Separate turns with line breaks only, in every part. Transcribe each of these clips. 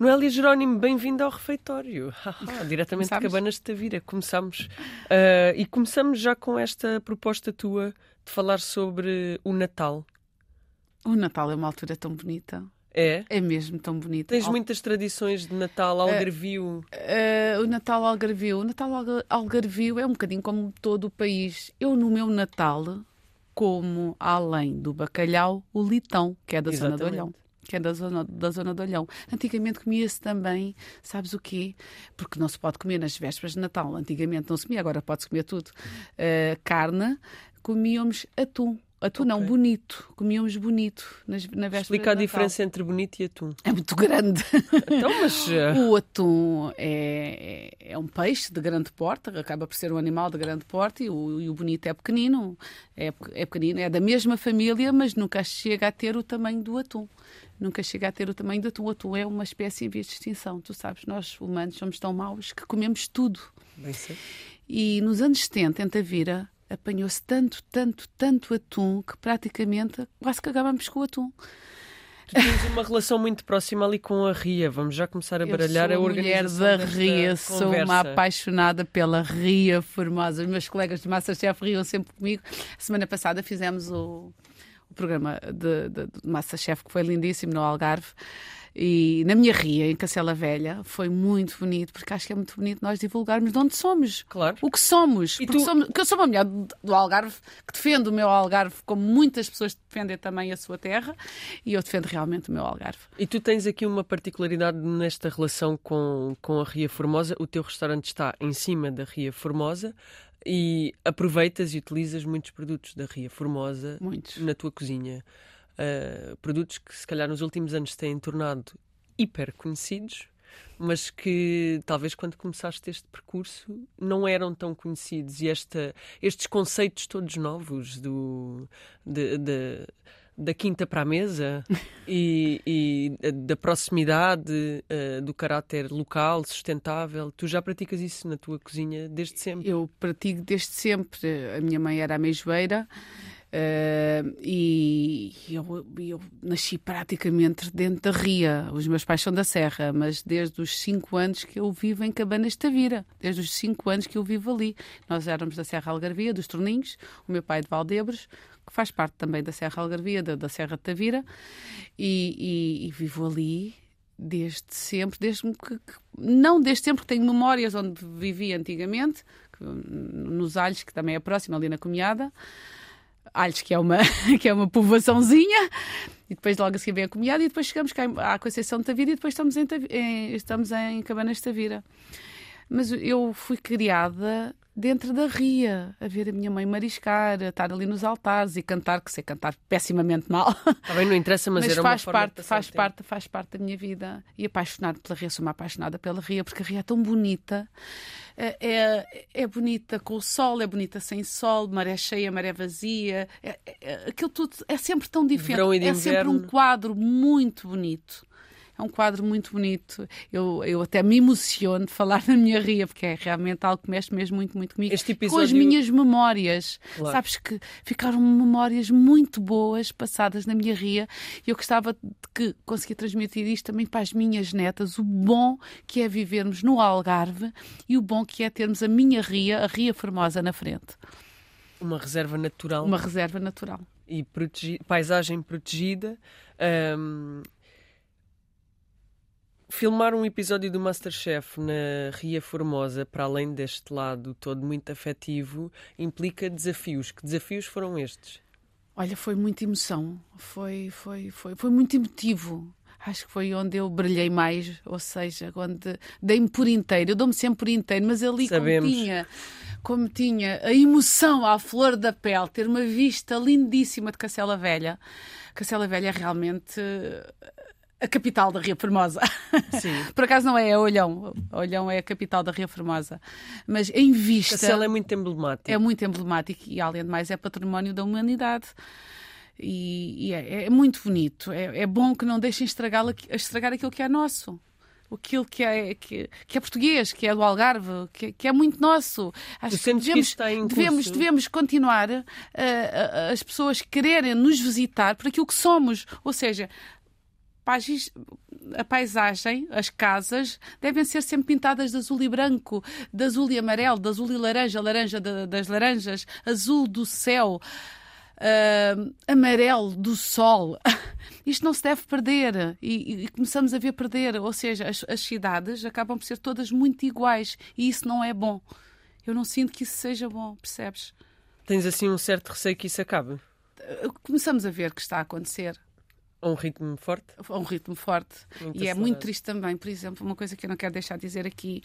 Noélia Jerónimo, bem-vindo ao refeitório. diretamente de Cabanas de Tavira. Começamos. Uh, e começamos já com esta proposta tua de falar sobre o Natal.
O Natal é uma altura tão bonita.
É?
É mesmo tão bonito.
Tens Al... muitas tradições de Natal, Algarvio?
Uh, uh, o Natal Algarvio. O Natal Algarvio é um bocadinho como todo o país. Eu, no meu Natal, como, além do bacalhau, o litão, que é da Exatamente. zona do Olhão que é da zona, da zona do Olhão. Antigamente comia-se também, sabes o quê? Porque não se pode comer nas vésperas de Natal. Antigamente não se comia, agora pode-se comer tudo. Uh, carne, comíamos atum. Atum okay. não, bonito. Comíamos bonito nas, na véspera
Explica a diferença entre bonito e atum.
É muito grande.
Então, mas...
O atum é, é, é, um peixe de grande porte, acaba por ser um animal de grande porte, e o, e o bonito é pequenino. É, é pequenino, é da mesma família, mas nunca chega a ter o tamanho do atum. Nunca chega a ter o tamanho do atum. O atum é uma espécie em vias de extinção. Tu sabes, nós humanos somos tão maus que comemos tudo.
Bem sei.
E nos anos 70, em Tavira, apanhou-se tanto, tanto, tanto atum que praticamente quase que acabámos com o atum.
Tu tens uma relação muito próxima ali com a Ria. Vamos já começar a baralhar a organização mulher da Ria.
Sou uma apaixonada pela Ria Formosa. Os meus colegas de Masterchef riam sempre comigo. A semana passada fizemos o, o programa de, de, de Masterchef, que foi lindíssimo, no Algarve. E na minha ria, em Cacela Velha, foi muito bonito, porque acho que é muito bonito nós divulgarmos de onde somos.
Claro.
O que somos. E porque tu... somos, que eu sou uma mulher do Algarve que defende o meu Algarve, como muitas pessoas defendem também a sua terra, e eu defendo realmente o meu Algarve.
E tu tens aqui uma particularidade nesta relação com, com a Ria Formosa. O teu restaurante está em cima da Ria Formosa e aproveitas e utilizas muitos produtos da Ria Formosa
muitos.
na tua cozinha uh, produtos que se calhar nos últimos anos têm tornado hiper conhecidos, mas que talvez quando começaste este percurso não eram tão conhecidos e esta, estes conceitos todos novos do, de, de, da quinta para a mesa e, e, da proximidade, uh, do caráter local, sustentável. Tu já praticas isso na tua cozinha desde sempre?
Eu pratico desde sempre. A minha mãe era ameijoeira. Uh, e eu, eu, nasci praticamente dentro da Ria. Os meus pais são da Serra, mas desde os 5 anos que eu vivo em Cabanas de Tavira. Desde os 5 anos que eu vivo ali. Nós éramos da Serra Algarvia, dos Torninhos, o meu pai é de Valdebres, que faz parte também da Serra Algarvia, da, da Serra de Tavira, e, e, e vivo ali desde sempre, desde que, não desde sempre, tenho memórias onde vivi antigamente, que, nos Alhos, que também é próximo, ali na Comiada. Alhos, que é uma, que é uma povoaçãozinha, e depois logo a seguir vem a Comiada, e depois chegamos cá à Conceição de Tavira, e depois estamos em, em, estamos em Cabanas de Tavira. Mas eu fui criada dentro da ria, a ver a minha mãe mariscar, a estar ali nos altares e cantar, que sei cantar pessimamente mal.
Também não interessa, mas, mas era
faz
uma
parte, faz parte, faz parte da minha vida. E apaixonado pela ria, sou uma apaixonada pela ria, porque a ria é tão bonita. É, é, é bonita com o sol, é bonita sem sol, maré cheia, maré vazia. É, é, aquilo tudo é sempre tão diferente. É sempre um quadro muito bonito. É um quadro muito bonito. Eu, eu até me emociono de falar na minha ria, porque é realmente algo que mexe mesmo muito, muito comigo.
Este episódio...
Com as minhas memórias. Claro. Sabes que ficaram memórias muito boas passadas na minha ria e eu gostava de que conseguir transmitir isto também para as minhas netas, o bom que é vivermos no Algarve e o bom que é termos a minha ria, a Ria Formosa, na frente.
Uma reserva natural.
Uma reserva natural.
E protegi... paisagem protegida. Um filmar um episódio do Masterchef na Ria Formosa, para além deste lado todo muito afetivo, implica desafios. Que desafios foram estes?
Olha, foi muita emoção, foi, foi, foi, foi muito emotivo. Acho que foi onde eu brilhei mais, ou seja, onde dei-me por inteiro. Eu dou-me sempre por inteiro, mas ali como tinha, como tinha a emoção à flor da pele, ter uma vista lindíssima de Cacela Velha. Cacela Velha é realmente a capital da Ria Formosa.
Sim.
Por acaso não é, é Olhão. Olhão é a capital da Ria Formosa. Mas em vista.
Cacela é muito emblemático.
É muito emblemático e, além de mais, é património da humanidade. E, e é, é, muito bonito. É, é, bom que não deixem estragar, estragar aquilo que é nosso. Aquilo que é, que, que é português, que é do Algarve, que, que é muito nosso.
Acho que devemos, que
devemos, devemos continuar uh, uh, as pessoas quererem nos visitar por aquilo que somos. Ou seja, a paisagem, as casas, devem ser sempre pintadas de azul e branco, de azul e amarelo, de azul e laranja, laranja de, das laranjas, azul do céu, uh, amarelo do sol. Isto não se deve perder e, e, começamos a ver perder, ou seja, as, as cidades acabam por ser todas muito iguais e isso não é bom. Eu não sinto que isso seja bom, percebes?
Tens assim um certo receio que isso acabe?
Começamos a ver que está a acontecer.
A um ritmo forte?
A um ritmo forte. Muito e é muito triste também, por exemplo, uma coisa que eu não quero deixar de dizer aqui: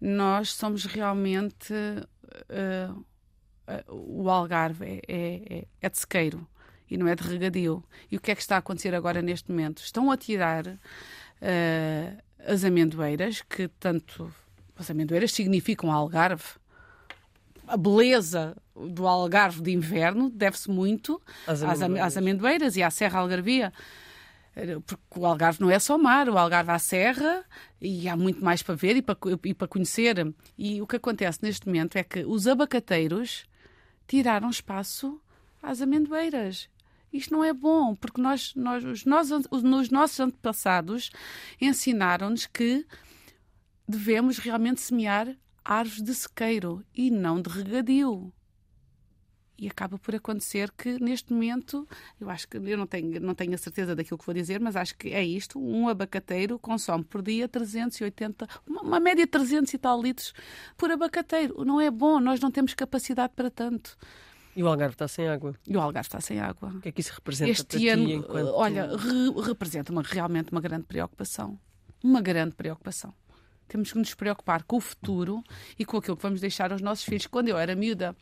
nós somos realmente. Uh, uh, o Algarve é, é, é, é de sequeiro e não é de regadio. E o que é que está a acontecer agora neste momento? Estão a tirar uh, as amendoeiras, que tanto. As amendoeiras significam Algarve. A beleza do Algarve de inverno deve-se muito às amendoeiras. às amendoeiras e à Serra Algarvia porque o Algarve não é só mar, o Algarve há serra e há muito mais para ver e para, e para conhecer. E o que acontece neste momento é que os abacateiros tiraram espaço às amendoeiras. Isto não é bom, porque nós, nós, os, nossos, os nossos antepassados ensinaram-nos que devemos realmente semear árvores de sequeiro e não de regadio e acaba por acontecer que neste momento, eu acho que eu não tenho, não tenho a certeza daquilo que vou dizer, mas acho que é isto: um abacateiro consome por dia 380, uma, uma média de 300 e tal litros por abacateiro. Não é bom, nós não temos capacidade para tanto.
E o Algarve está sem água.
E o Algarve está sem água.
O que é que isso representa
este
para
ano,
ti enquanto...
Olha, re representa uma, realmente uma grande preocupação. Uma grande preocupação. Temos que nos preocupar com o futuro e com aquilo que vamos deixar aos nossos filhos. Quando eu era miúda,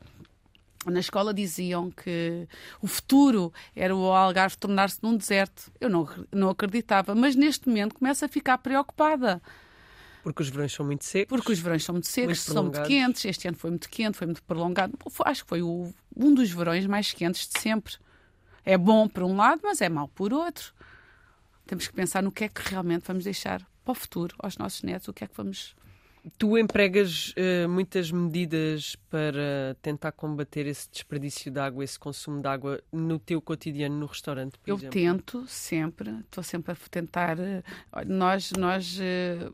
na escola diziam que o futuro era o Algarve tornar-se num deserto. Eu não, não acreditava, mas neste momento começo a ficar preocupada.
Porque os verões são muito secos.
Porque os verões são muito secos, muito são muito quentes. Este ano foi muito quente, foi muito prolongado. Acho que foi o, um dos verões mais quentes de sempre. É bom por um lado, mas é mau por outro. Temos que pensar no que é que realmente vamos deixar para o futuro, aos nossos netos, o que é que vamos
Tu empregas uh, muitas medidas para tentar combater esse desperdício de água, esse consumo de água no teu cotidiano no restaurante, por
Eu
exemplo?
tento sempre, estou sempre a tentar. Uh, nós, nós uh,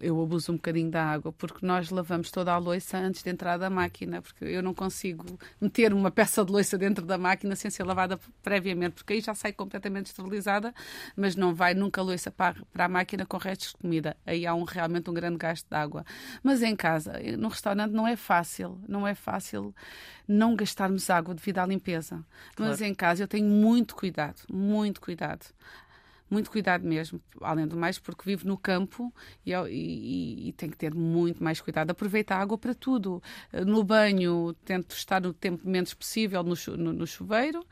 eu abuso um bocadinho da água, porque nós lavamos toda a louça antes de entrar da máquina, porque eu não consigo meter uma peça de louça dentro da máquina sem ser lavada previamente, porque aí já sai completamente esterilizada, mas não vai nunca a louça para, para a máquina com restos de comida. Aí há um, realmente um grande gasto de água. Mas em casa, no restaurante, não é fácil, não é fácil não gastarmos água devido à limpeza. Claro. Mas em casa eu tenho muito cuidado, muito cuidado muito cuidado mesmo, além do mais, porque vivo no campo e, e, e tenho que ter muito mais cuidado. Aproveito a água para tudo. No banho, tento estar o tempo menos possível no, no, no chuveiro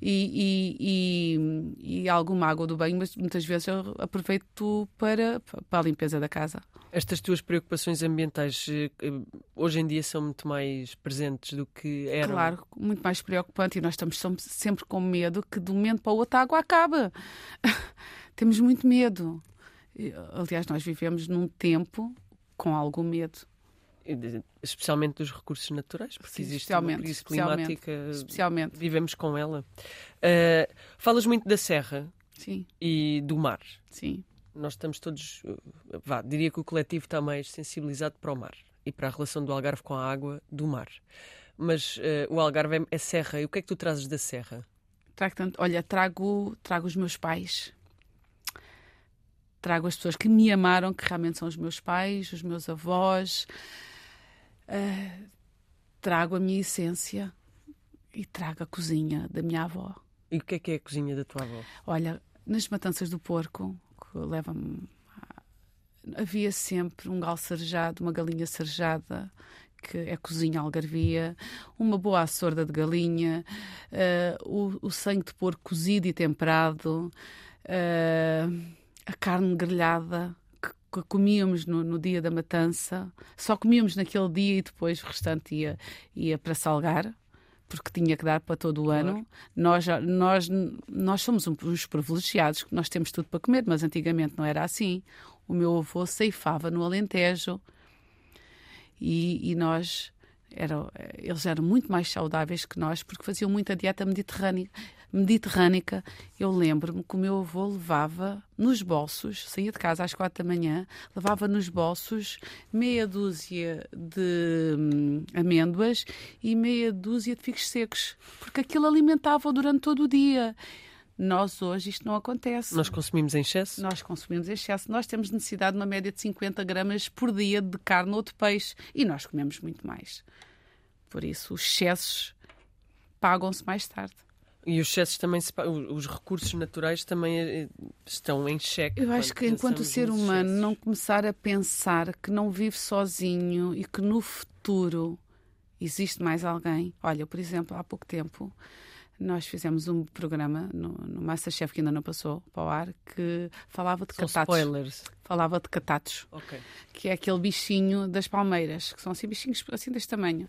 e, e, alguma água do banho, mas muitas vezes eu aproveito para, para a limpeza da casa.
Estas tuas preocupações ambientais eh, hoje em dia são muito mais presentes do que eram?
Claro, muito mais preocupante e nós estamos sempre com medo que de um momento para o outro a água acabe. Temos muito medo. Aliás, nós vivemos num tempo com algum medo.
Especialmente dos recursos naturais, porque Sim, existe uma crise climática.
Especialmente.
Vivemos com ela. Uh, falas muito da serra
Sim.
e do mar.
Sim
nós estamos todos, eh, vá, diria que o coletivo está mais sensibilizado para o mar e para a relação do Algarve com a água do mar. Mas uh, o Algarve é, é, serra. E o que é que tu trazes da serra?
Trago tanto, olha, trago, trago os meus pais. Trago as pessoas que me amaram, que realmente são os meus pais, os meus avós. Uh, trago a minha essência e trago a cozinha da minha avó.
E o que é que é a cozinha da tua avó?
Olha, nas matanças do porco, leva-me. Havia sempre um galo sarjado, uma galinha sarjada, que é cozinha algarvia, uma boa açorda de galinha, uh, o, o, sangue de porco cozido e temperado, uh, a carne grelhada que, comíamos no, no, dia da matança. Só comíamos naquele dia e depois o restante ia, ia para salgar porque tinha que dar para todo o claro. ano. Nós, nós, nós somos uns privilegiados, nós temos tudo para comer, mas antigamente não era assim. O meu avô ceifava no Alentejo e, e nós era, eles eram muito mais saudáveis que nós porque faziam muita dieta mediterrânea. Mediterrânica. Eu lembro-me que o meu avô levava nos bolsos, saía de casa às quatro da manhã, levava nos bolsos meia dúzia de hum, amêndoas e meia dúzia de figos secos, porque aquilo alimentava durante todo o dia. Nós hoje isto não acontece.
Nós consumimos em excesso?
Nós consumimos em excesso. Nós temos necessidade de uma média de 50 gramas por dia de carne ou de peixe e nós comemos muito mais. Por isso, os excessos pagam-se mais tarde.
E os excessos também se, os recursos naturais também eh, estão em xeque.
Eu acho que enquanto o ser humano excessos. não começar a pensar que não vive sozinho e que no futuro existe mais alguém. Olha, por exemplo, há pouco tempo nós fizemos um programa no, no Masterchef que ainda não passou para o ar que falava de
são
catatos.
Spoilers.
Falava de catatos.
Okay.
Que é aquele bichinho das palmeiras, que são assim bichinhos assim deste tamanho.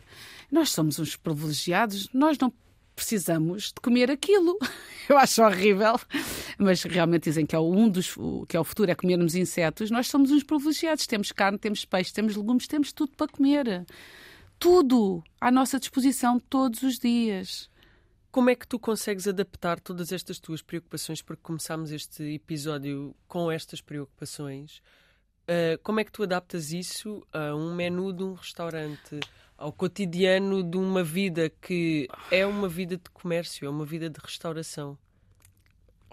Nós somos uns privilegiados, nós não precisamos de comer aquilo. Eu acho horrível, mas realmente dizem que é um dos que é o futuro é comermos insetos. Nós somos uns privilegiados, temos carne, temos peixe, temos legumes, temos tudo para comer. Tudo à nossa disposição todos os dias.
Como é que tu consegues adaptar todas estas tuas preocupações? Porque começámos este episódio com estas preocupações. Uh, como é que tu adaptas isso a um menu de um restaurante, ao cotidiano de uma vida que é uma vida de comércio, é uma vida de restauração?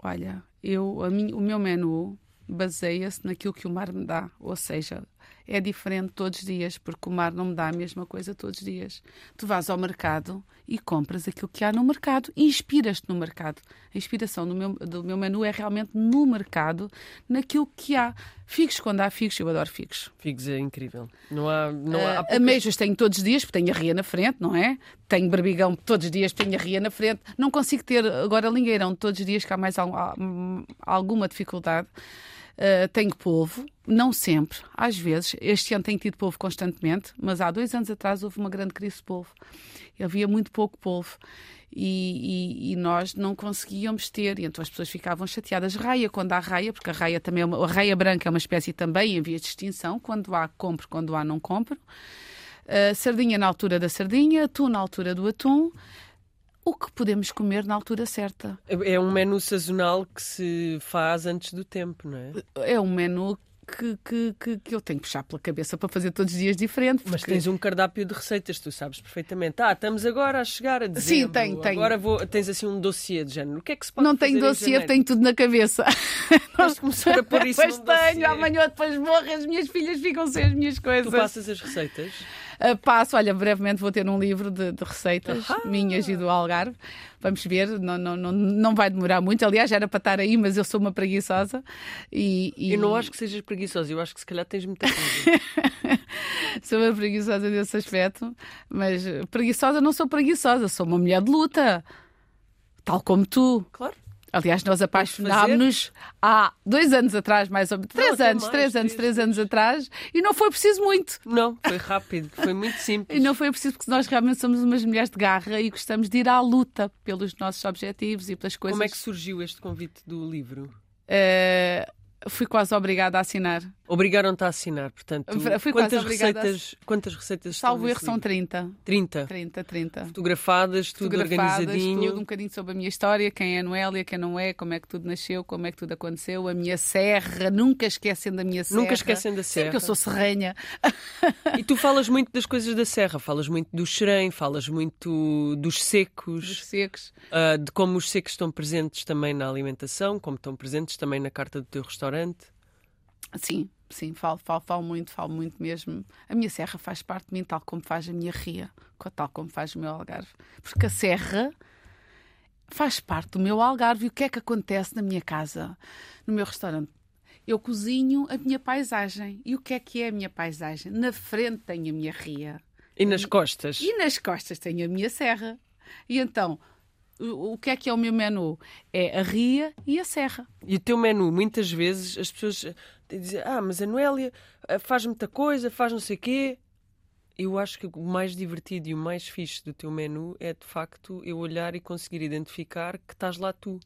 Olha, eu, a mim, o meu menu baseia-se naquilo que o mar me dá, ou seja, é diferente todos os dias, porque o mar não me dá a mesma coisa todos os dias. Tu vais ao mercado e compras aquilo que há no mercado e inspiras-te no mercado. A inspiração do meu, do meu menu é realmente no mercado, naquilo que há. Figos, quando há figos, eu adoro figos.
Figos é incrível. Não há, não há, há
poucas... Ameijos tenho todos os dias, porque tenho a ria na frente, não é? Tenho barbigão todos os dias, tenho a ria na frente. Não consigo ter agora lingueirão todos os dias, que há mais alguma dificuldade. Uh, tenho polvo, não sempre, às vezes. Este ano tenho tido polvo constantemente, mas há dois anos atrás houve uma grande crise de polvo. Havia muito pouco polvo. E, e, e, nós não conseguíamos ter, e então as pessoas ficavam chateadas. Raia, quando há raia, porque a raia também é uma, a raia branca é uma espécie também em via de extinção, quando há compro, quando há não compro. Uh, sardinha na altura da sardinha, atum na altura do atum o que podemos comer na altura certa.
É um menu sazonal que se faz antes do tempo, não é?
É um menu que, que, que, que, eu tenho que puxar pela cabeça para fazer todos os dias diferente.
Mas tens um cardápio de receitas, tu sabes perfeitamente. Ah, estamos agora a chegar a dezembro.
Sim, tenho, tenho.
Agora vou... tens assim um dossiê de género. O que é que se pode
Não tenho dossiê, tenho tudo na cabeça.
Nós começar a pôr isso
Pois tenho, amanhã depois morro, as minhas filhas ficam sem as minhas coisas. Tu
passas as receitas?
Uh, passo, olha, brevemente vou ter um livro de, de receitas minhas e do Algarve. Vamos ver, não, não, não, não vai demorar muito. Aliás, era para estar aí, mas eu sou uma preguiçosa. E, e...
Eu não acho que sejas preguiçosa, eu acho que se calhar tens muita coisa.
sou uma preguiçosa nesse aspecto, mas preguiçosa não sou preguiçosa, sou uma mulher de luta. Tal como tu.
Claro.
Aliás, nós apaixonámos-nos há dois anos atrás, mais ou menos. Três não, anos, mais, três anos, três anos atrás. E não foi preciso muito.
Não, foi rápido, foi muito simples.
e não foi preciso porque nós realmente somos umas mulheres de garra e gostamos de ir à luta pelos nossos objetivos e pelas coisas.
Como é que surgiu este convite do livro?
Uh, fui quase obrigada a assinar.
Obrigaram-te a assinar, portanto. Fui quantas receitas, quantas receitas
Salvo erro são 30.
30.
30, 30.
Fotografadas, tudo Fotografadas, organizadinho.
Tudo, um bocadinho sobre a minha história, quem é a Noélia, quem não é, como é que tudo nasceu, como é que tudo aconteceu, a minha serra, nunca esquecendo a minha serra.
Nunca esquecendo a serra.
Sim, porque eu sou serrenha.
E tu falas muito das coisas da serra, falas muito do xerém, falas muito dos secos.
Dos secos.
Uh, de como os secos estão presentes também na alimentação, como estão presentes também na carta do teu restaurante.
Sim, sim, falo, falo, falo muito, falo muito mesmo. A minha serra faz parte de mim, tal como faz a minha ria, tal como faz o meu algarve. Porque a serra faz parte do meu algarve. E o que é que acontece na minha casa, no meu restaurante? Eu cozinho a minha paisagem. E o que é que é a minha paisagem? Na frente tenho a minha ria.
E nas costas?
E nas costas tenho a minha serra. E então, o que é que é o meu menu? É a ria e a serra.
E o teu menu, muitas vezes as pessoas dizem: Ah, mas a Noélia eh, faz muita coisa, faz não sei o quê. Eu acho que o mais divertido e o mais fixe do teu menu é de facto eu olhar e conseguir identificar que estás lá tu.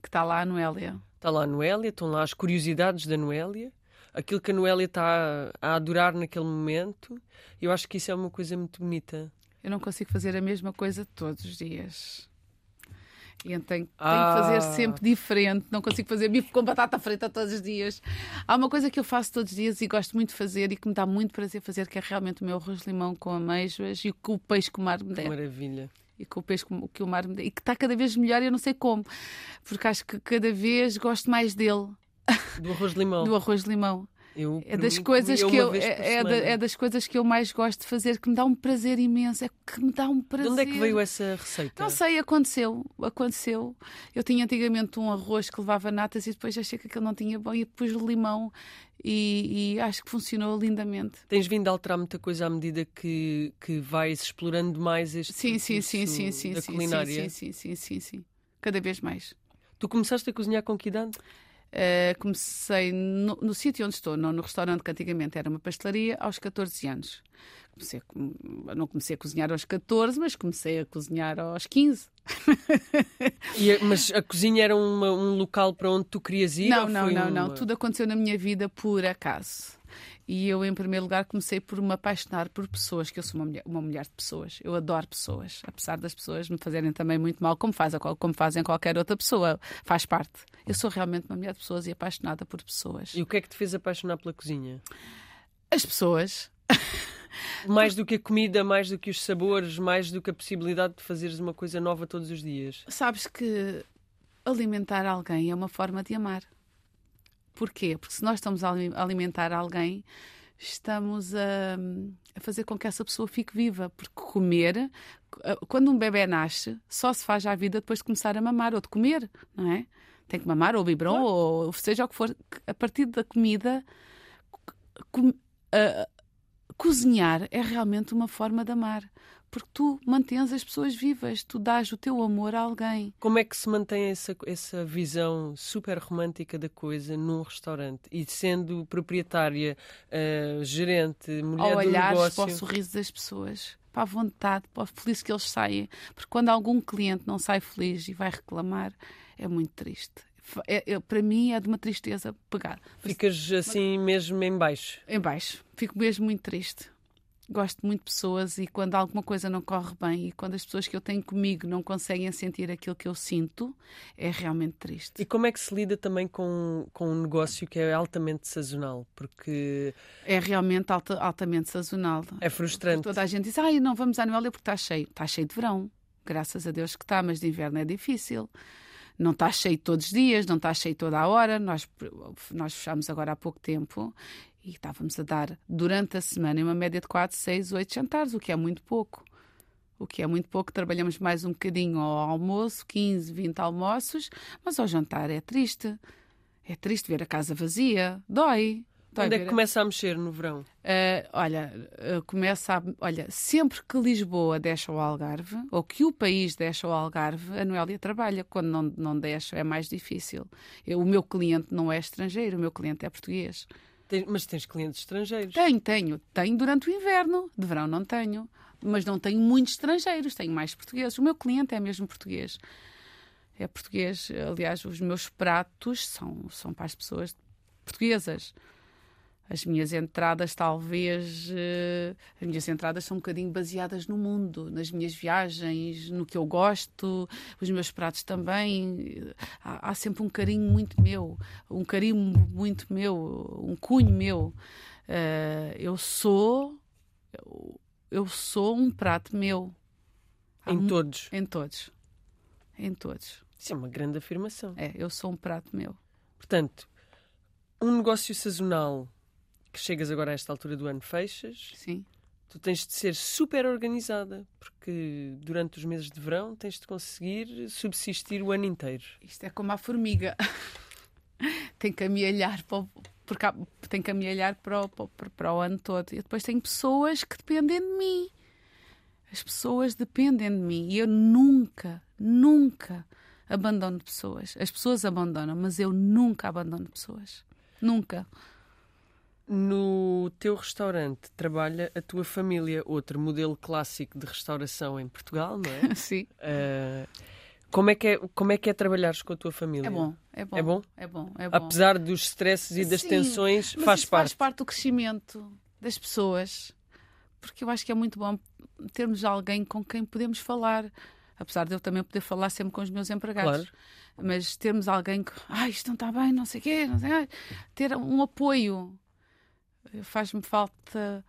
Que está lá a Noélia.
Está lá a Noélia, estão lá as curiosidades da Noélia, aquilo que a Noélia está a adorar naquele momento. Eu acho que isso é uma coisa muito bonita.
Eu não consigo fazer a mesma coisa todos os dias. E então tenho, ah. que fazer sempre diferente. Não consigo fazer bife com batata frita todos os dias. Há uma coisa que eu faço todos os dias e gosto muito de fazer e que me dá muito prazer fazer, que é realmente o meu arroz de limão com amêijoas e com o peixe que o mar me der.
Maravilha
e com o peixe que o mar me der. E que está cada vez melhor, eu não sei como, porque acho que cada vez gosto mais dele.
Do arroz de limão.
Do arroz de limão. Eu, é das coisas que eu é, é, da, é, das coisas que eu mais gosto de fazer que me dá um prazer imenso é que me dá um prazer.
De onde é que veio essa receita?
Não sei, aconteceu, aconteceu. Eu tinha antigamente um arroz que levava natas e depois achei que aquele não tinha bom e depois limão e, e, acho que funcionou lindamente.
Tens vindo a alterar muita coisa à medida que, que vais explorando mais este
sim, sim, sim, sim, sim, da sim, culinária? Sim, sim, sim, sim, sim, cada vez mais.
Tu começaste a cozinhar com que idade?
Uh, comecei no, no sítio onde estou, não no restaurante que antigamente era uma pastelaria, aos 14 anos. Comecei a, não comecei a cozinhar aos 14, mas comecei a cozinhar aos 15.
e, mas a cozinha era uma, um local para onde tu querias ir?
Não, não, não,
uma...
não. Tudo aconteceu na minha vida por acaso. E eu, em primeiro lugar, comecei por me apaixonar por pessoas, que eu sou uma mulher, uma mulher de pessoas. Eu adoro pessoas, apesar das pessoas me fazerem também muito mal, como, faz, como fazem qualquer outra pessoa. Faz parte. Eu sou realmente uma mulher de pessoas e apaixonada por pessoas.
E o que é que te fez apaixonar pela cozinha?
As pessoas.
Mais do que a comida, mais do que os sabores, mais do que a possibilidade de fazeres uma coisa nova todos os dias.
Sabes que alimentar alguém é uma forma de amar. Porquê? Porque se nós estamos a alimentar alguém, estamos a, a, fazer com que essa pessoa fique viva. Porque comer, quando um bebê nasce, só se faz à vida depois de começar a mamar ou de comer, não é? Tem que mamar ou biberon claro. ou seja o que for. A partir da comida, com, uh, cozinhar é realmente uma forma de amar porque tu mantens as pessoas vivas, tu dás o teu amor a alguém.
Como é que se mantém essa, essa visão super romântica da coisa num restaurante? E sendo proprietária, uh, gerente, mulher
Ao
do negócio...
para o sorriso das pessoas, para a vontade, para o feliz que eles saem. Porque quando algum cliente não sai feliz e vai reclamar, é muito triste. É, é, para mim é de uma tristeza pegar.
Ficas assim mesmo em baixo?
Em baixo. Fico mesmo muito triste gosto muito de pessoas e quando alguma coisa não corre bem e quando as pessoas que eu tenho comigo não conseguem sentir aquilo que eu sinto, é realmente triste.
E como é que se lida também com, com um negócio que é altamente sazonal? Porque.
É realmente alta, altamente sazonal.
É frustrante.
Toda a gente diz, ai, não vamos à Noélia porque está cheio. Está cheio de verão. Graças a Deus que está, mas de inverno é difícil não está cheio todos os dias, não está cheio toda a hora. Nós, nós fechamos agora há pouco tempo e estávamos a dar durante a semana uma média de 4, 6, 8 jantares, o que é muito pouco. O que é muito pouco, trabalhamos mais um bocadinho ao almoço, 15, 20 almoços, mas ao jantar é triste. É triste ver a casa vazia, dói. dói
Onde é que começa a mexer no verão?
Uh, olha, uh, começa a, olha, sempre que Lisboa deixa o Algarve, ou que o país deixa o Algarve, a Noélia trabalha. Quando não, não deixa é mais difícil. Eu, o meu cliente não é estrangeiro, o meu cliente é português
mas tens clientes estrangeiros?
Tenho, tenho. Tenho durante o inverno. De verão não tenho. Mas não tenho muitos estrangeiros, tenho mais portugueses. O meu cliente é mesmo português. É português. Aliás, os meus pratos são, são para as pessoas portuguesas as minhas entradas talvez uh, as minhas entradas são um bocadinho baseadas no mundo nas minhas viagens no que eu gosto os meus pratos também. Há, há sempre um carinho muito meu um carinho muito meu um cunho meu. Uh, eu sou eu, sou um prato meu.
Em todos?
em todos. Em todos.
Isso é uma grande afirmação.
É eu sou um prato meu.
Portanto um negócio sazonal que chegas agora a esta altura do ano fechas.
Sim.
Tu tens de ser super organizada, porque durante os meses de verão tens de conseguir subsistir o ano inteiro.
Isto é como a formiga. tem que amealhar para o, porque tem que amealhar para o, para, para o ano todo. E depois tem pessoas que dependem de mim. As pessoas dependem de mim. E eu nunca, nunca abandono pessoas. As pessoas abandonam, mas eu nunca abandono pessoas. Nunca.
No teu restaurante trabalha a tua família, outro modelo clássico de restauração em Portugal, não é?
Sim.
Uh, como é, que é, como é que é trabalhares com a tua família?
É bom, é bom.
É bom?
É bom, é bom.
Apesar dos stresses e das
Sim,
tensões, faz parte.
faz parte do crescimento das pessoas. Porque eu acho que é muito bom termos alguém com quem podemos falar apesar de eu também poder falar sempre com os meus empregados.
Claro.
Mas termos alguém que, ah, isto não está bem, não sei o quê, não sei, ter um apoio faz-me falta.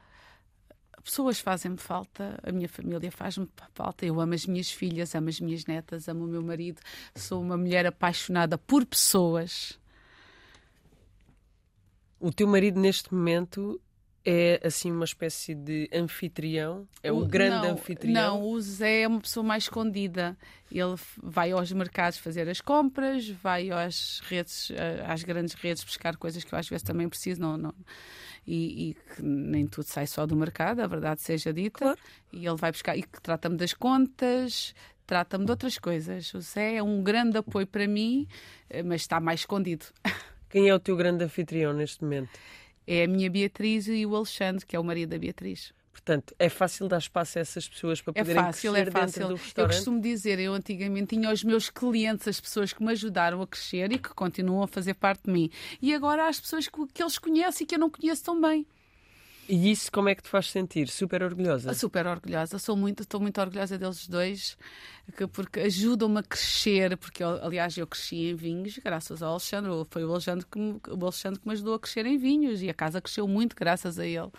Pessoas fazem-me falta, a minha família faz-me falta. Eu amo as minhas filhas, amo as minhas netas, amo o meu marido. Sou uma mulher apaixonada por pessoas.
O teu marido, neste momento, é assim uma espécie de anfitrião? É o, o grande
não,
anfitrião?
Não, o Zé é uma pessoa mais escondida. Ele vai aos mercados fazer as compras, vai às redes, eh, às grandes redes buscar coisas que eu às vezes também preciso, não, não. E, e que nem tudo sai só do mercado, a verdade seja dita.
Claro.
E ele vai buscar e que trata-me das contas, trata-me de outras coisas. O Zé é um grande apoio para mim, eh, mas está mais escondido.
Quem é o teu grande anfitrião neste momento?
É a minha Beatriz e o Alexandre, que é o marido da Beatriz.
Portanto, é fácil dar espaço a essas pessoas para
é
poderem
fácil,
crescer
é fácil.
dentro do restaurante?
Eu costumo dizer, eu antigamente tinha os meus clientes, as pessoas que me ajudaram a crescer e que continuam a fazer parte de mim. E agora há as pessoas que, que eles conhecem e que eu não conheço tão bem.
E isso como é que te faz sentir? Super orgulhosa?
Super orgulhosa, sou muito, estou muito orgulhosa deles dois, que, porque ajudam-me a crescer, porque aliás eu cresci em vinhos graças ao Alexandre, foi o Alexandre, que me, o Alexandre que me ajudou a crescer em vinhos e a casa cresceu muito graças a ele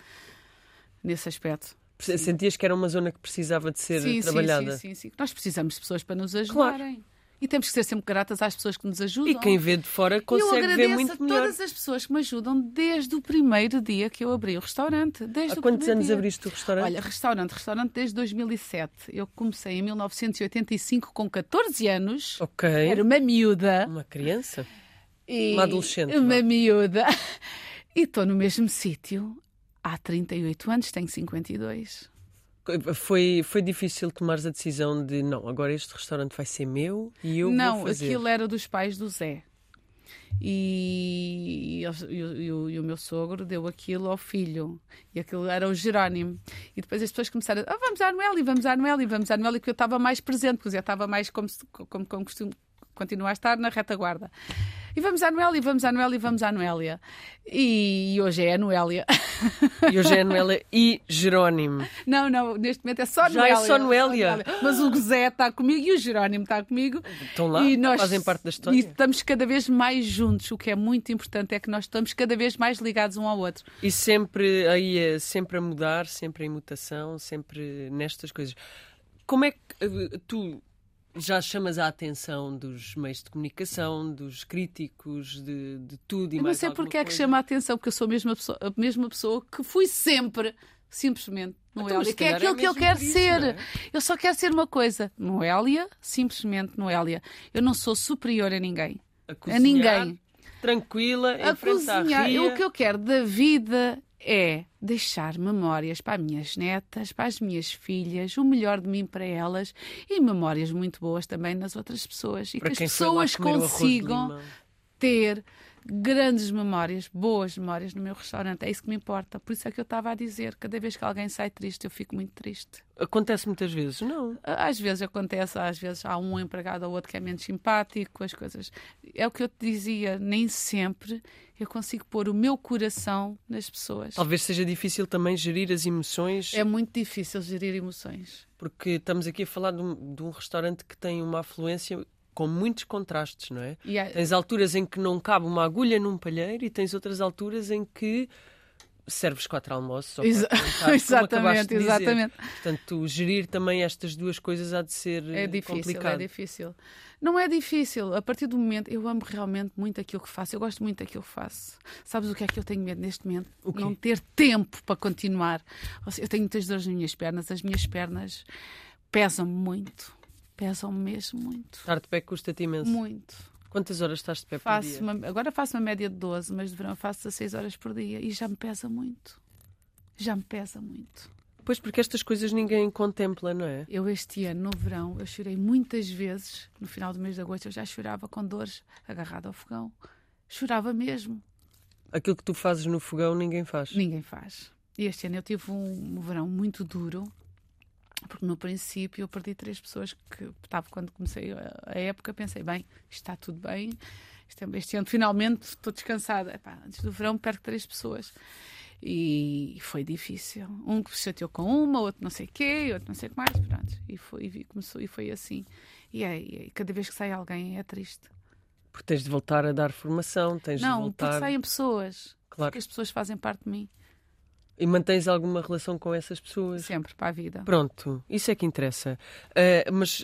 nesse aspecto.
Sim. Sentias que era uma zona que precisava de ser
sim,
trabalhada?
Sim, sim, sim, Nós precisamos de pessoas para nos ajudarem. Claro. E temos que ser sempre gratas às pessoas que nos ajudam.
E quem vê de fora consegue ver muito
a
melhor.
todas as pessoas que me ajudam desde o primeiro dia que eu abri o restaurante. Desde
Há quantos anos
dia.
abriste o restaurante?
Olha, restaurante, restaurante desde 2007. Eu comecei em 1985 com 14 anos.
Ok.
Era uma miúda.
Uma criança?
E...
Uma adolescente.
Uma miúda. E estou no mesmo sítio há 38 anos, tenho 52.
Foi, foi difícil tomar a decisão de não, agora este restaurante vai ser meu e eu
não,
vou fazer.
Não, aquilo era dos pais do Zé. E, e, e, e, o meu sogro deu aquilo ao filho. E aquilo era o Jerónimo. E depois as pessoas começaram a ah, vamos à Noel e vamos à Noel e vamos à Noel, e que eu estava mais presente, porque eu estava mais como, como, como costumo continuar a estar na retaguarda. E vamos à Noélia, e vamos à Noélia, e vamos à Noélia. E hoje é a Noélia.
E hoje é a Noélia e Jerónimo.
Não, não, neste momento é só
Já
Noélia.
é só Noélia.
Mas o José está comigo e o Jerónimo está comigo.
Estão lá,
e nós,
fazem parte da história.
E estamos cada vez mais juntos. O que é muito importante é que nós estamos cada vez mais ligados um ao outro.
E sempre aí, sempre a mudar, sempre em mutação, sempre nestas coisas. Como é que eh, tu já chamas a atenção dos meios de comunicação, dos críticos, de, de tudo e
eu
mais
Não sei porque é que
coisa.
chama a atenção, porque eu sou a mesma pessoa, a mesma pessoa que fui sempre, simplesmente, Noélia,
então,
que é aquilo
é
que eu quero
isso,
ser.
É?
Eu só quero ser uma coisa, Noélia, simplesmente Noélia. Eu não sou superior a ninguém.
A,
a
cozinhar,
ninguém.
Tranquila,
a cozinhar.
ria.
O que eu quero da vida é deixar memórias para as minhas netas, para as minhas filhas, o melhor de mim para elas e memórias muito boas também nas outras pessoas. E
para
que as pessoas consigam ter grandes memórias, boas memórias no meu restaurante. É isso que me importa. Por isso é que eu estava a dizer: cada vez que alguém sai triste, eu fico muito triste.
Acontece muitas vezes, não?
Às vezes acontece, às vezes há um empregado ou outro que é menos simpático, as coisas. É o que eu te dizia, nem sempre eu consigo pôr o meu coração nas pessoas.
Talvez seja difícil também gerir as emoções.
É muito difícil gerir emoções.
Porque estamos aqui a falar de um, de um restaurante que tem uma afluência com muitos contrastes, não é?
Yeah.
Tens alturas em que não cabe uma agulha num palheiro e tens outras alturas em que serves quatro almoços ou
Exa exatamente, exatamente.
Portanto, gerir também estas duas coisas há de ser
é difícil,
complicado.
É difícil. Não é difícil. A partir do momento, eu amo realmente muito aquilo que faço. Eu gosto muito daquilo que faço. Sabes o que é que eu tenho medo neste momento? Não ter tempo para continuar. Eu tenho muitas dores nas minhas pernas. As minhas pernas pesam muito. Pesam mesmo muito.
Estar de pé custa-te imenso.
Muito.
Quantas horas estás de pé
faço
por dia?
Uma, agora faço uma média de 12, mas de verão faço 16 horas por dia e já me pesa muito. Já me pesa muito.
Pois, porque estas coisas ninguém contempla, não é?
Eu este ano, no verão, eu chorei muitas vezes. No final do mês de agosto eu já chorava com dores, agarrada ao fogão. Chorava mesmo.
Aquilo que tu fazes no fogão ninguém faz.
Ninguém faz. E este ano eu tive um, um verão muito duro porque no princípio eu perdi três pessoas que estava quando comecei a época pensei bem está tudo bem este, este ano finalmente estou descansada Epá, antes do verão perco três pessoas E foi difícil. Um que se chateou com uma, outro não sei o quê, outro não sei o que mais. Pronto. E, foi, e começou, e foi assim. E é, e cada vez que sai alguém é triste.
Porque tens de voltar a dar formação, tens
não,
de voltar.
porque saem pessoas.
Claro.
Porque as pessoas fazem parte de mim.
E mantens alguma relação com essas pessoas?
Sempre para a vida.
Pronto, isso é que interessa. Uh, mas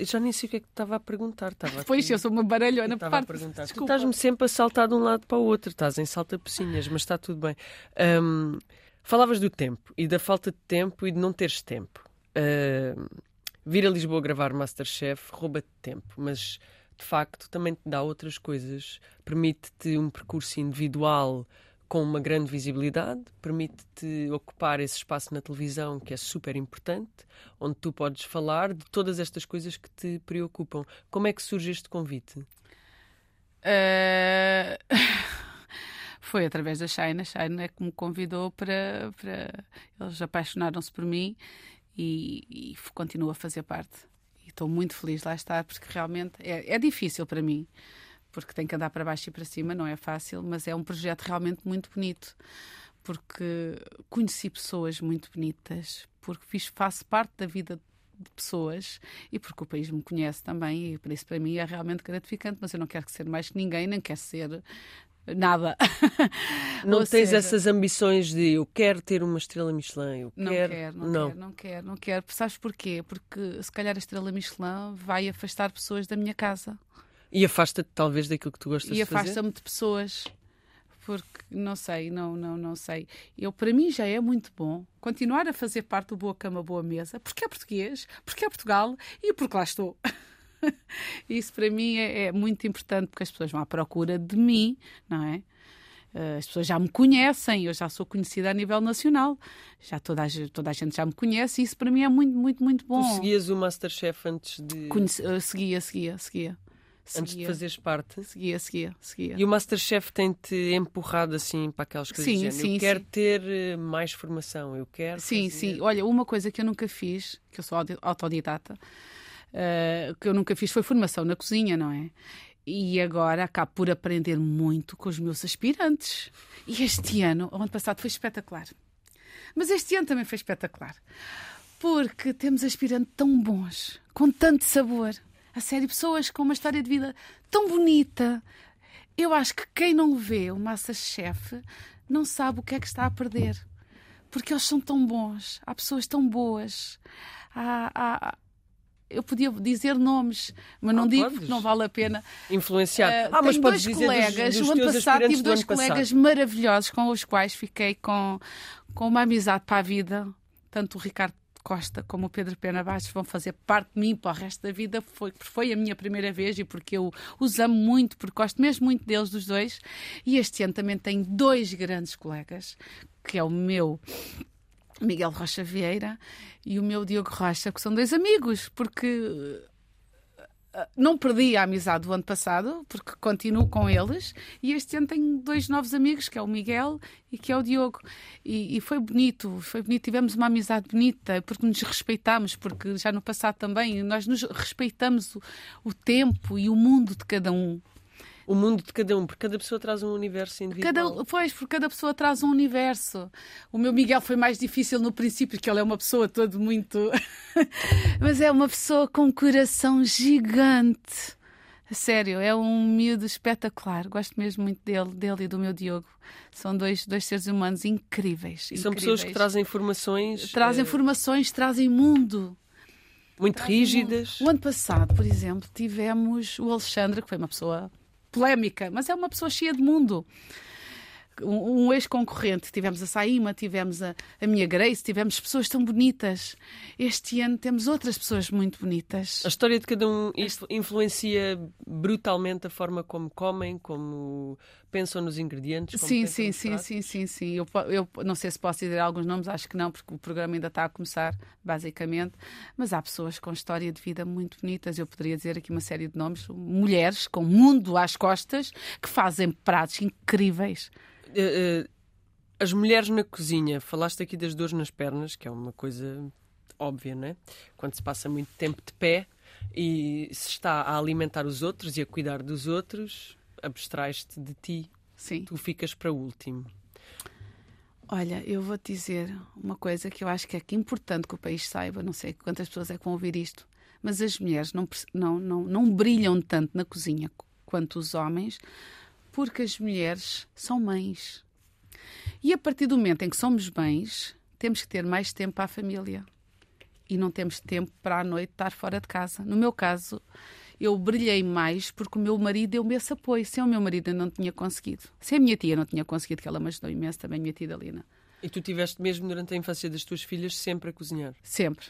eu já nem sei o que é que estava a perguntar. Estava
pois,
aqui...
eu sou uma baralhona
estava a perguntar. Tu estás-me sempre a saltar de um lado para o outro, estás em salta-pocinhas, mas está tudo bem. Um, falavas do tempo e da falta de tempo e de não teres tempo. Uh, vir a Lisboa gravar Masterchef rouba-te tempo, mas de facto também te dá outras coisas. Permite-te um percurso individual com uma grande visibilidade, permite-te ocupar esse espaço na televisão que é super importante, onde tu podes falar de todas estas coisas que te preocupam. Como é que surge este convite?
Uh... Foi através da Shine. A Shine é que me convidou para. para... Eles apaixonaram-se por mim e, e continuo a fazer parte. E estou muito feliz lá estar, porque realmente é, é difícil para mim porque tem que andar para baixo e para cima, não é fácil, mas é um projeto realmente muito bonito, porque conheci pessoas muito bonitas, porque fiz, faço parte da vida de pessoas e porque o país me conhece também e por isso para mim é realmente gratificante, mas eu não quero ser mais que ninguém, nem quero ser nada.
Não Ou tens seja, essas ambições de eu quero ter uma estrela Michelin, eu
não
quero...
Quero, não, não quero, não quero, não quero. Sabes porquê? Porque se calhar a estrela Michelin vai afastar pessoas da minha casa.
E afasta-te talvez daquilo que tu gostas
e
de fazer?
E afasta-me de pessoas. Porque não sei, não, não, não sei. Eu, para mim já é muito bom continuar a fazer parte do Boa Cama, Boa Mesa, porque é português, porque é Portugal e porque lá estou. Isso para mim é, é, muito importante porque as pessoas vão à procura de mim, não é? Eh, as pessoas já me conhecem, eu já sou conhecida a nível nacional, já toda a, toda a gente já me conhece e isso para mim é muito, muito, muito bom.
Tu seguias o Masterchef antes de.
Conheci, uh, seguia, seguia, seguia.
Seguia. Antes de fazeres parte?
Seguia, seguia, seguia.
E o Masterchef tem-te empurrado assim para aquelas coisas
sim, sim,
Eu quero
sim.
ter eh, mais formação, eu quero.
Sim,
fazer...
sim. Olha, uma coisa que eu nunca fiz, que eu sou autodidata, uh, que eu nunca fiz foi formação na cozinha, não é? E agora acabo por aprender muito com os meus aspirantes. E este ano, o ano passado, foi espetacular. Mas este ano também foi espetacular. Porque temos aspirantes tão bons, com tanto sabor a sério, pessoas com uma história de vida tão bonita. Eu acho que quem não vê o Masterchef não sabe o que é que está a perder. Porque eles são tão bons, há pessoas tão boas. Há, há, eu podia dizer nomes, mas não ah, digo porque não vale a pena.
Influenciar.
Uh, ah, mas dois colegas, dos, dos o ano passado tive dois colegas passado. maravilhosos com os quais fiquei com, com uma amizade para a vida. Tanto o Ricardo Costa como o Pedro Pena Bastos vão fazer parte de mim para o resto da vida, foi, foi a minha primeira vez e porque eu os amo muito, porque gosto mesmo muito deles, dos dois. E este ano também tenho dois grandes colegas, que é o meu Miguel Rocha Vieira e o meu Diogo Rocha, que são dois amigos, porque não perdi a amizade do ano passado, porque continuo com eles, e este ano tenho dois novos amigos, que é o Miguel e que é o Diogo. E, e foi bonito, foi bonito, tivemos uma amizade bonita, porque nos respeitamos, porque já no passado também nós nos respeitamos o, o tempo e o mundo de cada um
o mundo de cada um, porque cada pessoa traz um universo individual.
Cada, pois, porque cada pessoa traz um universo. O meu Miguel foi mais difícil no princípio, porque ele é uma pessoa todo muito. Mas é uma pessoa com um coração gigante. Sério, é um miúdo espetacular. Gosto mesmo muito dele, dele e do meu Diogo. São dois, dois seres humanos incríveis.
E são pessoas que trazem informações.
Trazem informações, trazem mundo.
Muito trazem rígidas.
Mundo. O ano passado, por exemplo, tivemos o Alexandre, que foi uma pessoa polémica, mas é uma pessoa cheia de mundo. Um, um ex-concorrente, tivemos a Saíma, tivemos a, a minha Grace, tivemos pessoas tão bonitas. Este ano temos outras pessoas muito bonitas.
A história de cada um influencia brutalmente a forma como comem, como pensam nos ingredientes?
Sim, sim, sim, sim, sim, sim. Eu, eu não sei se posso dizer alguns nomes, acho que não, porque o programa ainda está a começar, basicamente. Mas há pessoas com história de vida muito bonitas. Eu poderia dizer aqui uma série de nomes. Mulheres com mundo às costas que fazem pratos incríveis.
Uh, uh, as mulheres na cozinha, falaste aqui das dores nas pernas, que é uma coisa óbvia, não é? Quando se passa muito tempo de pé e se está a alimentar os outros e a cuidar dos outros, abstrais-te de ti.
Sim.
Tu ficas para o último.
Olha, eu vou te dizer uma coisa que eu acho que é importante que o país saiba, não sei quantas pessoas é que vão ouvir isto, mas as mulheres não, não, não, não brilham tanto na cozinha quanto os homens, porque as mulheres são mães. E a partir do momento em que somos mães, temos que ter mais tempo para a família. E não temos tempo para a noite estar fora de casa. No meu caso, eu brilhei mais porque o meu marido deu-me esse apoio. Sem o meu marido eu não tinha conseguido. Sem a minha tia não tinha conseguido, que ela me ajudou imenso também, a minha tia Dalina.
E tu tiveste mesmo durante a infância das tuas filhas sempre a cozinhar?
Sempre.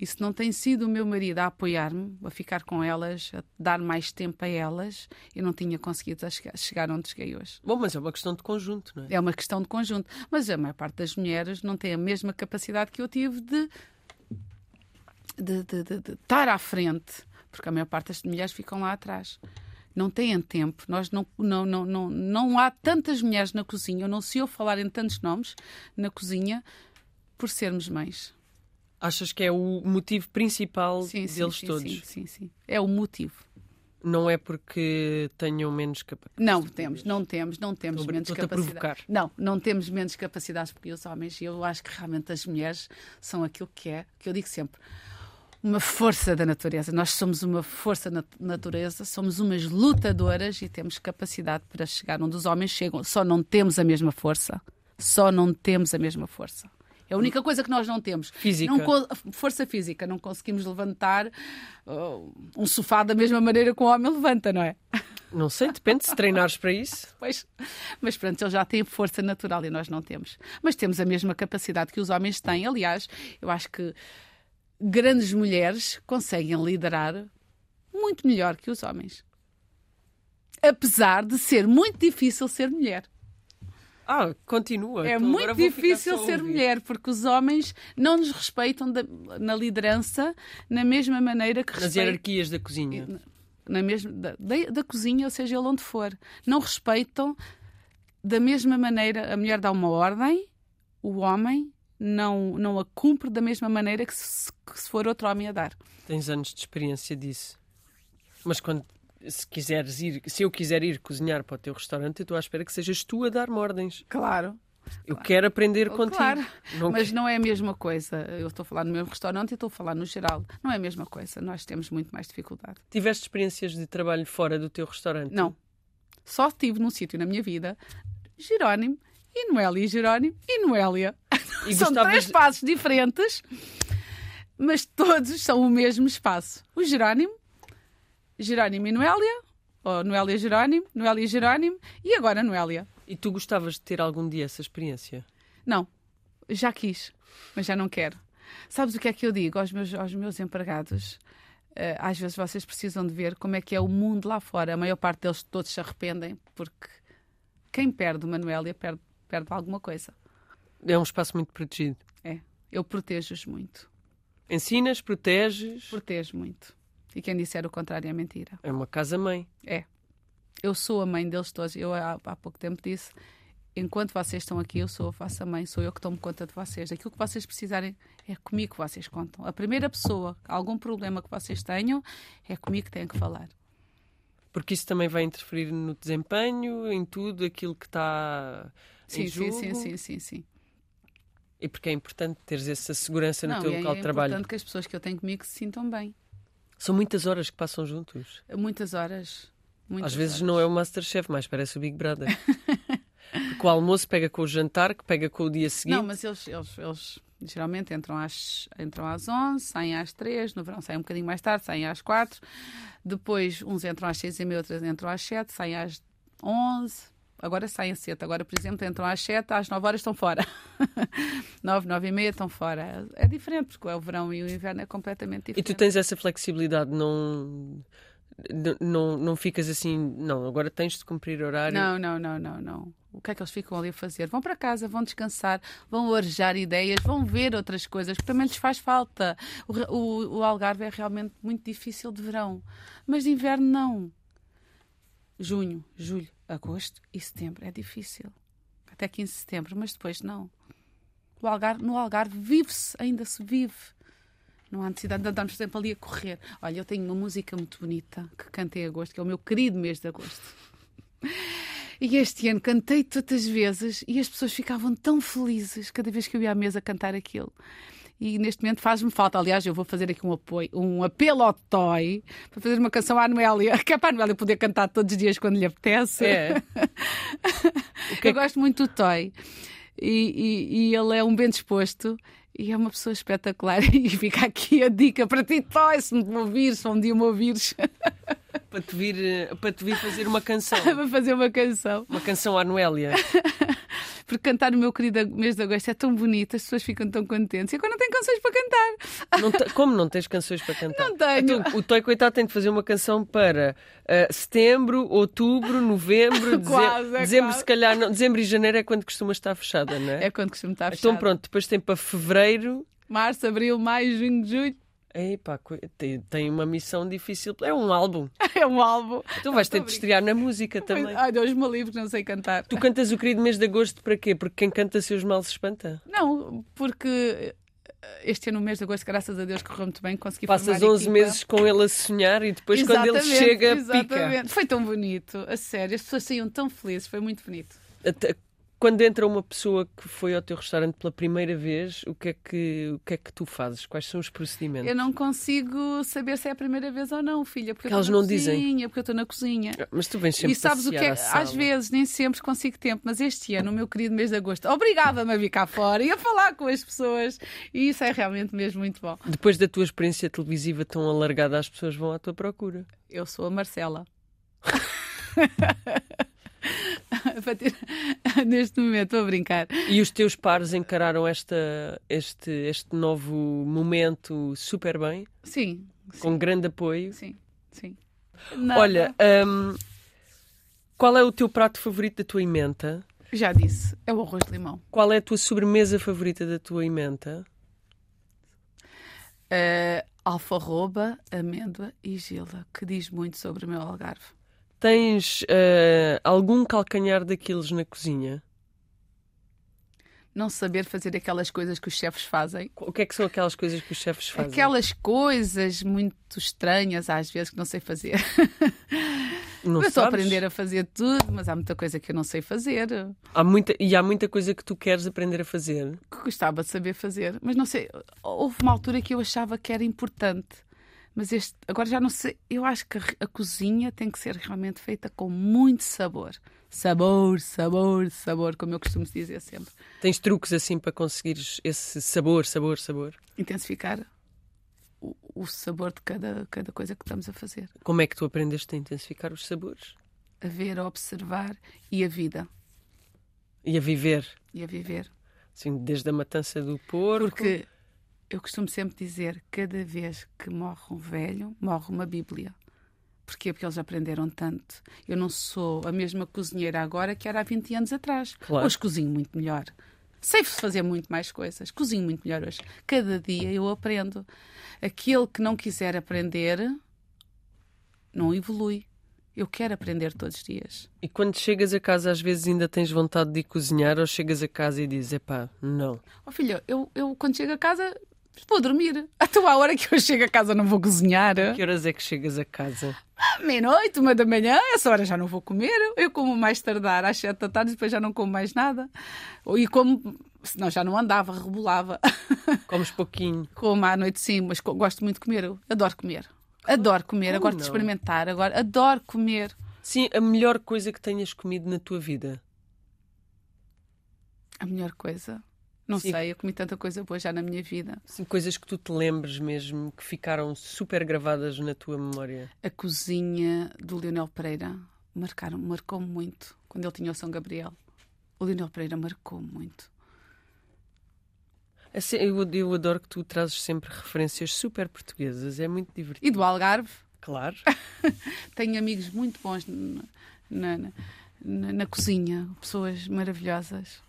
E se não tem sido o meu marido a apoiar-me, a ficar com elas, a dar mais tempo a elas, eu não tinha conseguido chegar onde cheguei hoje.
Bom, mas é uma questão de conjunto, não é?
É uma questão de conjunto. Mas a maior parte das mulheres não tem a mesma capacidade que eu tive de, de, de, de, de estar à frente porque a maior parte das mulheres ficam lá atrás. Não têm tempo. Nós não, não, não, não, não há tantas mulheres na cozinha, eu não sei eu falar em tantos nomes na cozinha por sermos mães.
Achas que é o motivo principal
sim,
deles
sim,
todos?
Sim, sim, sim. É o motivo.
Não é porque tenham menos capacidade.
Não temos, não temos, não temos
Estou
menos capacidade. Não, não temos menos capacidades porque os homens, eu acho que realmente as mulheres são aquilo que é, que eu digo sempre uma força da natureza. Nós somos uma força da natureza, somos umas lutadoras e temos capacidade para chegar onde os homens chegam. Só não temos a mesma força. Só não temos a mesma força. É a única coisa que nós não temos.
Física.
Não, força física. Não conseguimos levantar uh, um sofá da mesma maneira que o homem levanta, não é?
Não sei, depende se treinares para isso.
Pois, mas pronto, ele já tem força natural e nós não temos. Mas temos a mesma capacidade que os homens têm. Aliás, eu acho que grandes mulheres conseguem liderar muito melhor que os homens. Apesar de ser muito difícil ser mulher.
Ah, continua.
É então, muito difícil ser mulher, porque os homens não nos respeitam da, na liderança na mesma maneira que
Nas respeitam, hierarquias da cozinha.
Na mesma, da, da, da cozinha, ou seja, ele onde for. Não respeitam da mesma maneira. A mulher dá uma ordem, o homem não, não a cumpre da mesma maneira que se, que se for outro homem a dar.
Tens anos de experiência disso. Mas quando se quiseres ir, se eu quiser ir cozinhar para o teu restaurante, eu estou à espera que sejas tu a dar-me ordens.
Claro.
Eu claro. quero aprender contigo.
Claro, não mas não é a mesma coisa. Eu estou a falar no meu restaurante e estou a falar no geral. Não é a mesma coisa. Nós temos muito mais dificuldade.
Tiveste experiências de trabalho fora do teu restaurante?
Não. Só estive num sítio na minha vida, Jerónimo, e Noélia e Jerónimo e Noélia. E São três de... espaços diferentes, mas todos são o mesmo espaço. O Jerónimo, Jerónimo e Noélia, ou Noélia e Jerónimo, Noélia e Jerónimo, e agora Noélia.
E tu gostavas de ter algum dia essa experiência?
Não, já quis, mas já não quero. Sabes o que é que eu digo aos meus, aos meus empregados? Uh, às vezes vocês precisam de ver como é que é o mundo lá fora. A maior parte deles todos se arrependem, porque quem perde uma Noélia perde, perde alguma coisa.
É um espaço muito protegido.
É. Eu protejo-os muito.
Ensinas, proteges?
Protejo muito. E quem disser o contrário é mentira.
É uma casa-mãe.
É. Eu sou a mãe deles todos. Eu há, há pouco tempo disse: enquanto vocês estão aqui, eu sou a vossa mãe, sou eu que tomo conta de vocês. Aquilo que vocês precisarem é comigo que vocês contam. A primeira pessoa, algum problema que vocês tenham, é comigo que têm que falar.
Porque isso também vai interferir no desempenho, em tudo aquilo que está
sim,
em jogo.
Sim, sim, sim, sim.
E porque é importante teres essa segurança no
Não,
teu
é,
local
é
de trabalho.
É importante que as pessoas que eu tenho comigo se sintam bem.
São muitas horas que passam juntos.
Muitas horas. Muitas
Às vezes
horas.
não é o Masterchef, mas parece o Big Brother. Porque o almoço pega com o jantar, que pega com o dia seguinte.
Não, mas eles, eles, eles geralmente entram às, entram às 11, saem às 3, no verão saem um bocadinho mais tarde, saem às 4. Depois, uns entram às 6 e meia, outros entram às 7, saem às 11 agora saem cedo. Agora, por exemplo, entram às 7, às 9 horas estão fora. 9, 9 e meia estão fora. É diferente, porque é o verão e o inverno é completamente diferente.
E tu tens essa flexibilidade, não. Não, não ficas assim, não, agora tens de cumprir horário.
Não, não, não, não, não. O que é que eles ficam ali a fazer? Vão para casa, vão descansar, vão arejar ideias, vão ver outras coisas, que também lhes faz falta. O, o, o Algarve é realmente muito difícil de verão, mas de inverno não. Junho, julho, agosto e setembro é difícil. Até 15 de setembro, mas depois não. Algarve, no Algarve vive-se, ainda se vive. Não há necessidade de andarmos sempre ali a correr. Olha, eu tenho uma música muito bonita que cantei em agosto, que é o meu querido mês de agosto. E este ano cantei tantas vezes e as pessoas ficavam tão felizes cada vez que eu ia à mesa cantar aquilo. E neste momento faz-me falta. Aliás, eu vou fazer aqui um, apoio, um apelo ao Toy para fazer uma canção à Anuélia, que é para a Anuélia poder cantar todos os dias quando lhe apetece.
É.
eu gosto muito do Toy. E, e, e ele é um bem disposto e é uma pessoa espetacular. E fica aqui a dica para ti, Toy, se me ouvires, se um dia me ouvires.
para, te vir, eh, para te vir fazer uma canção.
para fazer uma canção.
Uma canção à Noélia.
Porque cantar no meu querido mês de agosto é tão bonito, as pessoas ficam tão contentes. E agora não tenho canções para cantar.
Não te... Como não tens canções para cantar?
Não tenho.
Então, o Toy, coitado, tem de fazer uma canção para uh, setembro, outubro, novembro,
quase, é
dezembro,
quase.
se calhar. Não, dezembro e janeiro é quando costuma estar fechada, não é?
É quando costuma estar fechada.
Então pronto, depois tem para fevereiro.
Março, abril, maio, junho, julho.
Epá, tem, tem uma missão difícil. É um álbum.
É um álbum.
Tu vais ter de estrear na música também.
Ai, Deus me livre, não sei cantar.
Tu cantas o querido mês de agosto para quê? Porque quem canta seus males se espanta?
Não, porque este ano, no mês de agosto, graças a Deus, correu muito bem. Consegui
Passas 11
equipa.
meses com ele a sonhar e depois
exatamente,
quando ele chega,
exatamente.
pica.
Foi tão bonito, a sério. As pessoas saíam tão felizes, foi muito bonito.
Quando entra uma pessoa que foi ao teu restaurante pela primeira vez, o que é que, o que, é que tu fazes? Quais são os procedimentos?
Eu não consigo saber se é a primeira vez ou não, filha, porque,
porque elas não cozinha, dizem.
Porque eu estou na cozinha.
Mas tu vens sempre
E sabes o que é? Às vezes, nem sempre consigo tempo, mas este ano, o meu querido mês de agosto, obrigava-me a vir cá fora e a falar com as pessoas. E isso é realmente mesmo muito bom.
Depois da tua experiência televisiva tão alargada, as pessoas vão à tua procura.
Eu sou a Marcela. Neste momento, estou a brincar.
E os teus pares encararam esta, este, este novo momento super bem?
Sim.
Com
sim.
grande apoio?
Sim, sim.
Nada. Olha, um, qual é o teu prato favorito da tua emenda?
Já disse, é o arroz de limão.
Qual é a tua sobremesa favorita da tua emenda?
Uh, alfarroba, amêndoa e gila, que diz muito sobre o meu algarve.
Tens uh, algum calcanhar daqueles na cozinha?
Não saber fazer aquelas coisas que os chefes fazem.
O que é que são aquelas coisas que os chefes fazem?
Aquelas coisas muito estranhas, às vezes, que não sei fazer.
Não
eu estou a aprender a fazer tudo, mas há muita coisa que eu não sei fazer.
Há muita, e há muita coisa que tu queres aprender a fazer?
Que gostava de saber fazer, mas não sei. Houve uma altura que eu achava que era importante. Mas este, agora já não sei. Eu acho que a, a, cozinha tem que ser realmente feita com muito sabor. Sabor, sabor, sabor, como eu costumo dizer sempre.
Tens truques assim para conseguires esse sabor, sabor, sabor?
Intensificar o, o sabor de cada, cada coisa que estamos a fazer.
Como é que tu aprendeste a intensificar os sabores?
A ver, a observar e a vida.
E a viver.
E a viver.
Sim, desde a matança do porco.
Porque eu costumo sempre dizer: cada vez que morre um velho, morre uma Bíblia. Porquê? Porque eles aprenderam tanto. Eu não sou a mesma cozinheira agora que era há 20 anos atrás.
Claro.
Hoje cozinho muito melhor. Sei fazer muito mais coisas. Cozinho muito melhor hoje. Cada dia eu aprendo. Aquele que não quiser aprender não evolui. Eu quero aprender todos os dias.
E quando chegas a casa, às vezes ainda tens vontade de ir cozinhar ou chegas a casa e dizes: epá, não.
Oh filho, eu, eu quando chego a casa vou dormir. Até à hora que eu chego a casa não vou cozinhar.
Que horas é que chegas a casa?
Meia-noite, uma da manhã, essa hora já não vou comer. Eu como mais tardar às sete da tarde, depois já não como mais nada. E como, senão já não andava, rebolava.
Comes pouquinho.
Como à noite sim, mas gosto muito de comer. Eu adoro comer. Adoro comer,
Como
agora
não?
de experimentar, agora adoro comer.
Sim, a melhor coisa que tenhas comido na tua vida.
A melhor coisa. Não
Sim.
sei, eu comi tanta coisa boa já na minha vida.
Sim, coisas que tu te lembres mesmo, que ficaram super gravadas na tua memória.
A cozinha do Leonel Pereira marcaram, marcou-me muito quando ele tinha o São Gabriel. O Leonel Pereira marcou muito.
Assim, Eu, eu adoro que tu trazes sempre referências super portuguesas, é muito divertido.
E do Algarve,
Claro.
tenho amigos muito bons na, na, na, na cozinha, pessoas maravilhosas.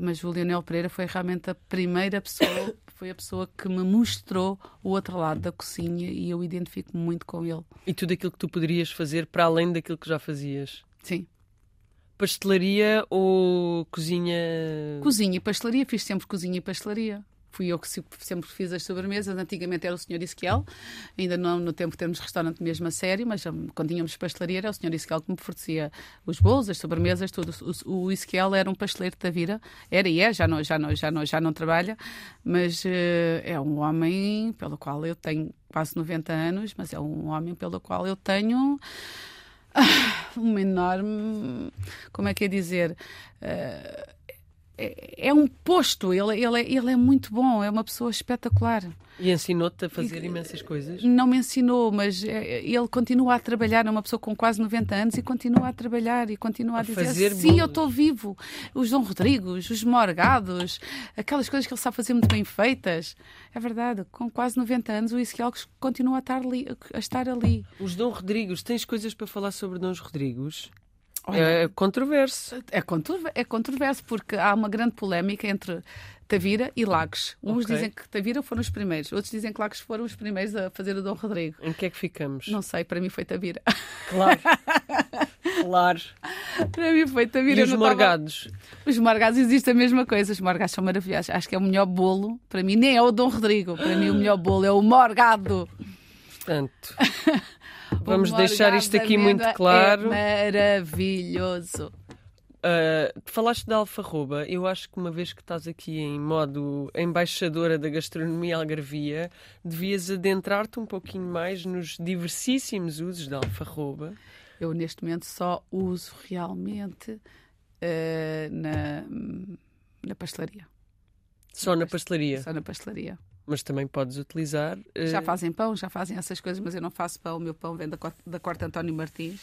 Mas o Leonel Pereira foi realmente a primeira pessoa, foi a pessoa que me mostrou o outro lado da cozinha e eu identifico-me muito com ele.
E tudo aquilo que tu poderias fazer para além daquilo que já fazias.
Sim.
Pastelaria ou cozinha.
Cozinha e pastelaria, fiz sempre cozinha e pastelaria. Fui eu que sempre fiz as sobremesas. Antigamente era o Sr. Ezequiel, ainda não no tempo temos restaurante mesmo a sério, mas quando tínhamos pastelaria era o Sr. Ezequiel que me fornecia os bolos, as sobremesas, tudo. O, o Ezequiel era um pasteleiro da vida, era e é, já não, já não, já não, já não trabalha, mas uh, é um homem pelo qual eu tenho quase 90 anos, mas é um homem pelo qual eu tenho ah, uma enorme, como é que é dizer, uh, é, é, um posto, ele, ele, é, ele é muito bom, é uma pessoa espetacular.
E ensinou-te a fazer e, imensas coisas?
Não me ensinou, mas é, ele continua a trabalhar, é uma pessoa com quase 90 anos e continua a trabalhar e continua a, a dizer sim, bolos. eu estou vivo. Os Dom Rodrigos, os Morgados, aquelas coisas que ele sabe fazer muito bem feitas. É verdade, com quase 90 anos o Ezequiel continua a estar ali. A estar ali.
Os Dom Rodrigos, tens coisas para falar sobre Dom Rodrigos? Olha, é controverso.
É, controverso. é controverso, porque há uma grande polémica entre Tavira e Lagos. Uns okay. dizem que Tavira foram os primeiros, outros dizem que Lagos foram os primeiros a fazer o Dom Rodrigo.
Em que é que ficamos?
Não sei, para mim foi Tavira.
Claro. claro.
Para mim foi Tavira.
E os morgados? Tava...
Os morgados existe a mesma coisa. Os morgados são maravilhosos. Acho que é o melhor bolo. Para mim nem é o Dom Rodrigo. Para mim o melhor bolo é o morgado.
Portanto... Vamos deixar isto aqui muito é claro.
É maravilhoso.
Uh, falaste da alfarroba. Eu acho que uma vez que estás aqui em modo embaixadora da gastronomia algarvia, devias adentrar-te um pouquinho mais nos diversíssimos usos da alfarroba.
Eu neste momento só uso realmente uh, na, na pastelaria.
Só na pastelaria?
Só na pastelaria
mas também podes utilizar.
Uh... Já fazem pão, já fazem essas coisas, mas eu não faço pão. O meu pão vem da, da corte António Martins,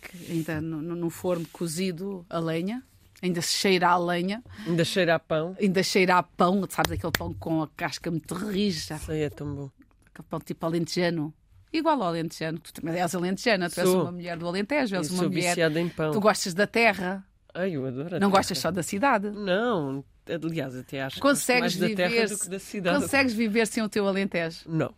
que ainda no, forno cozido a lenha. Ainda se cheira a lenha.
Ainda cheira a pão.
Ainda cheira a pão, sabes, aquele pão com a casca muito rija.
Sei, é tão bom.
Aquele pão tipo alentejano. Igual ao alentejano. Tu também és alentejana, tu és uma mulher do Alentejo, és uma
sou
mulher...
em pão.
Tu gostas da terra.
Ai, eu adoro
Não gostas só da cidade?
Não, aliás, até acho
consegues
que mais
viver,
da terra do que da cidade.
Consegues viver sem o teu Alentejo?
Não.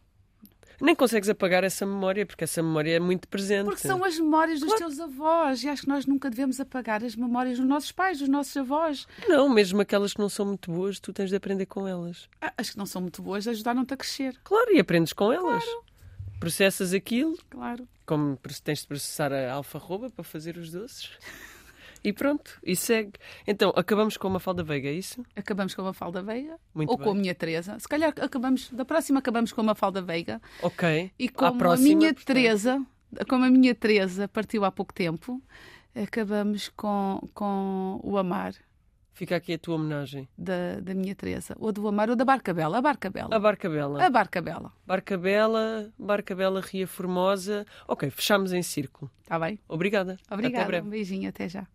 Nem consegues apagar essa memória, porque essa memória é muito presente.
Porque são as memórias dos claro. teus avós e acho que nós nunca devemos apagar as memórias dos nossos pais, dos nossos avós.
Não, mesmo aquelas que não são muito boas, tu tens de aprender com elas.
Ah, as que não são muito boas ajudaram-te a crescer.
Claro, e aprendes com elas. Claro. Processas aquilo.
Claro.
Como tens de processar a alfarroba para fazer os doces. E pronto, e segue. Então, acabamos com uma falda Veiga, é isso?
Acabamos com uma falda Veiga.
Muito
ou
bem.
com a minha Teresa. Se calhar acabamos, da próxima acabamos com uma falda Veiga.
Ok.
E com a minha portanto... Teresa, como a minha Teresa partiu há pouco tempo, acabamos com, com o Amar.
Fica aqui a tua homenagem.
Da, da minha Teresa. Ou do Amar ou da Barca Bela. A Barca Bela.
A Barca Bela.
A Barca Bela.
Barca Bela, Barca Bela, Ria Formosa. Ok, fechamos em círculo.
Está bem.
Obrigada.
Obrigada. Um beijinho, até já.